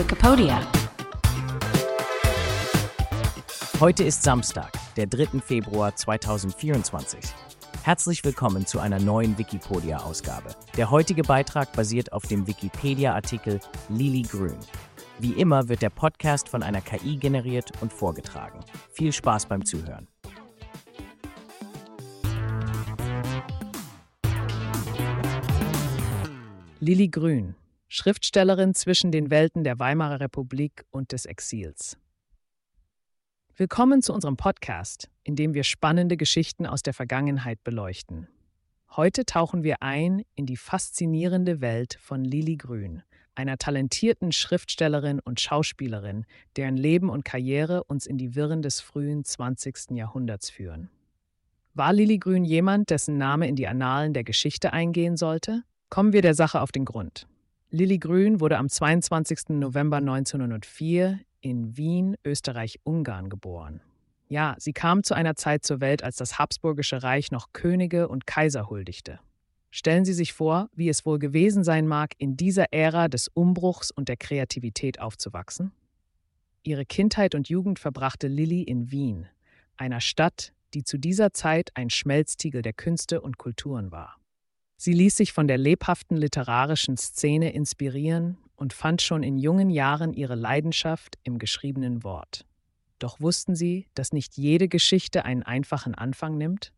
Wikipedia. Heute ist Samstag, der 3. Februar 2024. Herzlich willkommen zu einer neuen Wikipedia-Ausgabe. Der heutige Beitrag basiert auf dem Wikipedia-Artikel Lily Grün. Wie immer wird der Podcast von einer KI generiert und vorgetragen. Viel Spaß beim Zuhören. Lili Grün, Schriftstellerin zwischen den Welten der Weimarer Republik und des Exils. Willkommen zu unserem Podcast, in dem wir spannende Geschichten aus der Vergangenheit beleuchten. Heute tauchen wir ein in die faszinierende Welt von Lili Grün, einer talentierten Schriftstellerin und Schauspielerin, deren Leben und Karriere uns in die Wirren des frühen 20. Jahrhunderts führen. War Lili Grün jemand, dessen Name in die Annalen der Geschichte eingehen sollte? Kommen wir der Sache auf den Grund. Lilly Grün wurde am 22. November 1904 in Wien, Österreich-Ungarn geboren. Ja, sie kam zu einer Zeit zur Welt, als das Habsburgische Reich noch Könige und Kaiser huldigte. Stellen Sie sich vor, wie es wohl gewesen sein mag, in dieser Ära des Umbruchs und der Kreativität aufzuwachsen? Ihre Kindheit und Jugend verbrachte Lilly in Wien, einer Stadt, die zu dieser Zeit ein Schmelztiegel der Künste und Kulturen war. Sie ließ sich von der lebhaften literarischen Szene inspirieren und fand schon in jungen Jahren ihre Leidenschaft im geschriebenen Wort. Doch wussten sie, dass nicht jede Geschichte einen einfachen Anfang nimmt?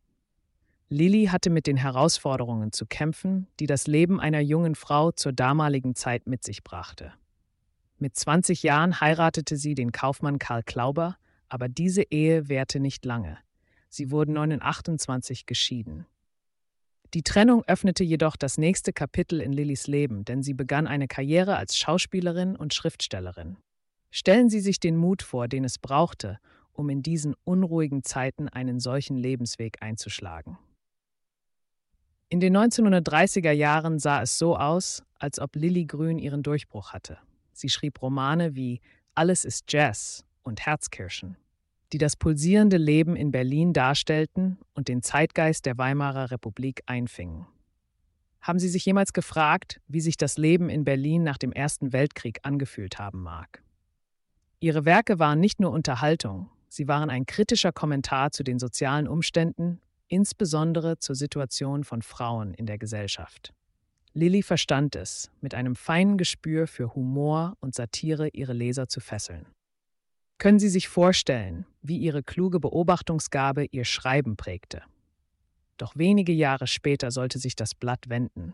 Lilly hatte mit den Herausforderungen zu kämpfen, die das Leben einer jungen Frau zur damaligen Zeit mit sich brachte. Mit 20 Jahren heiratete sie den Kaufmann Karl Klauber, aber diese Ehe währte nicht lange. Sie wurden 1928 geschieden. Die Trennung öffnete jedoch das nächste Kapitel in Lillys Leben, denn sie begann eine Karriere als Schauspielerin und Schriftstellerin. Stellen Sie sich den Mut vor, den es brauchte, um in diesen unruhigen Zeiten einen solchen Lebensweg einzuschlagen. In den 1930er Jahren sah es so aus, als ob Lilly Grün ihren Durchbruch hatte. Sie schrieb Romane wie Alles ist Jazz und Herzkirschen die das pulsierende Leben in Berlin darstellten und den Zeitgeist der Weimarer Republik einfingen. Haben Sie sich jemals gefragt, wie sich das Leben in Berlin nach dem Ersten Weltkrieg angefühlt haben mag? Ihre Werke waren nicht nur Unterhaltung, sie waren ein kritischer Kommentar zu den sozialen Umständen, insbesondere zur Situation von Frauen in der Gesellschaft. Lilly verstand es, mit einem feinen Gespür für Humor und Satire ihre Leser zu fesseln. Können Sie sich vorstellen, wie Ihre kluge Beobachtungsgabe Ihr Schreiben prägte? Doch wenige Jahre später sollte sich das Blatt wenden.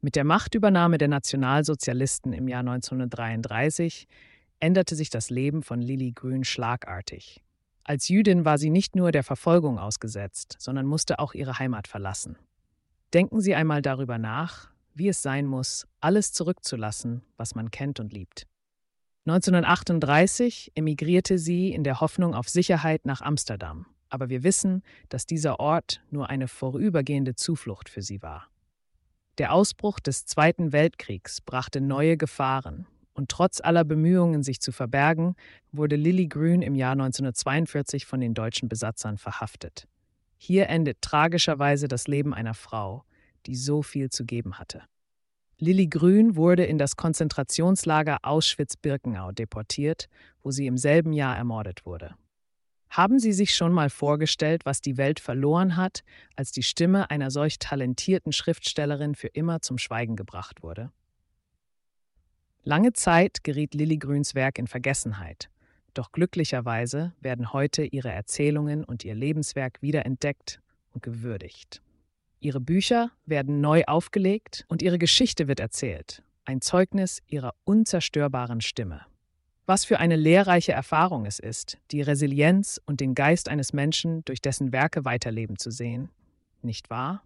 Mit der Machtübernahme der Nationalsozialisten im Jahr 1933 änderte sich das Leben von Lili Grün schlagartig. Als Jüdin war sie nicht nur der Verfolgung ausgesetzt, sondern musste auch ihre Heimat verlassen. Denken Sie einmal darüber nach, wie es sein muss, alles zurückzulassen, was man kennt und liebt. 1938 emigrierte sie in der Hoffnung auf Sicherheit nach Amsterdam, aber wir wissen, dass dieser Ort nur eine vorübergehende Zuflucht für sie war. Der Ausbruch des Zweiten Weltkriegs brachte neue Gefahren, und trotz aller Bemühungen, sich zu verbergen, wurde Lilly Grün im Jahr 1942 von den deutschen Besatzern verhaftet. Hier endet tragischerweise das Leben einer Frau, die so viel zu geben hatte. Lilly Grün wurde in das Konzentrationslager Auschwitz-Birkenau deportiert, wo sie im selben Jahr ermordet wurde. Haben Sie sich schon mal vorgestellt, was die Welt verloren hat, als die Stimme einer solch talentierten Schriftstellerin für immer zum Schweigen gebracht wurde? Lange Zeit geriet Lilly Grüns Werk in Vergessenheit, doch glücklicherweise werden heute ihre Erzählungen und ihr Lebenswerk wiederentdeckt und gewürdigt. Ihre Bücher werden neu aufgelegt und ihre Geschichte wird erzählt, ein Zeugnis ihrer unzerstörbaren Stimme. Was für eine lehrreiche Erfahrung es ist, die Resilienz und den Geist eines Menschen durch dessen Werke weiterleben zu sehen, nicht wahr?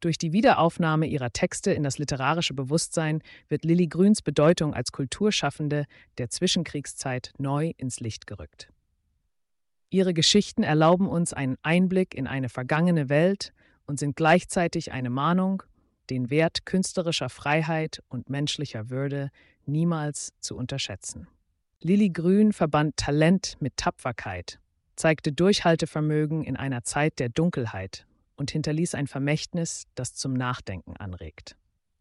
Durch die Wiederaufnahme ihrer Texte in das literarische Bewusstsein wird Lilly Grüns Bedeutung als Kulturschaffende der Zwischenkriegszeit neu ins Licht gerückt. Ihre Geschichten erlauben uns einen Einblick in eine vergangene Welt und sind gleichzeitig eine Mahnung, den Wert künstlerischer Freiheit und menschlicher Würde niemals zu unterschätzen. Lili Grün verband Talent mit Tapferkeit, zeigte Durchhaltevermögen in einer Zeit der Dunkelheit und hinterließ ein Vermächtnis, das zum Nachdenken anregt.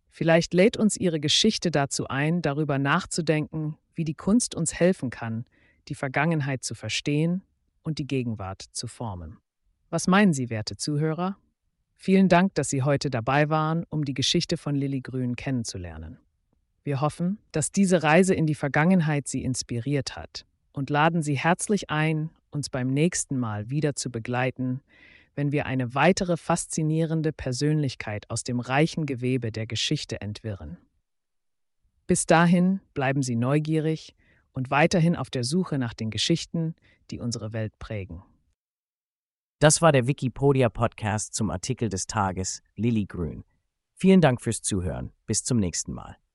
Vielleicht lädt uns ihre Geschichte dazu ein, darüber nachzudenken, wie die Kunst uns helfen kann, die Vergangenheit zu verstehen und die Gegenwart zu formen. Was meinen Sie, werte Zuhörer? Vielen Dank, dass Sie heute dabei waren, um die Geschichte von Lilly Grün kennenzulernen. Wir hoffen, dass diese Reise in die Vergangenheit Sie inspiriert hat und laden Sie herzlich ein, uns beim nächsten Mal wieder zu begleiten, wenn wir eine weitere faszinierende Persönlichkeit aus dem reichen Gewebe der Geschichte entwirren. Bis dahin bleiben Sie neugierig und weiterhin auf der Suche nach den Geschichten, die unsere Welt prägen. Das war der Wikipedia-Podcast zum Artikel des Tages Lilly Grün. Vielen Dank fürs Zuhören. Bis zum nächsten Mal.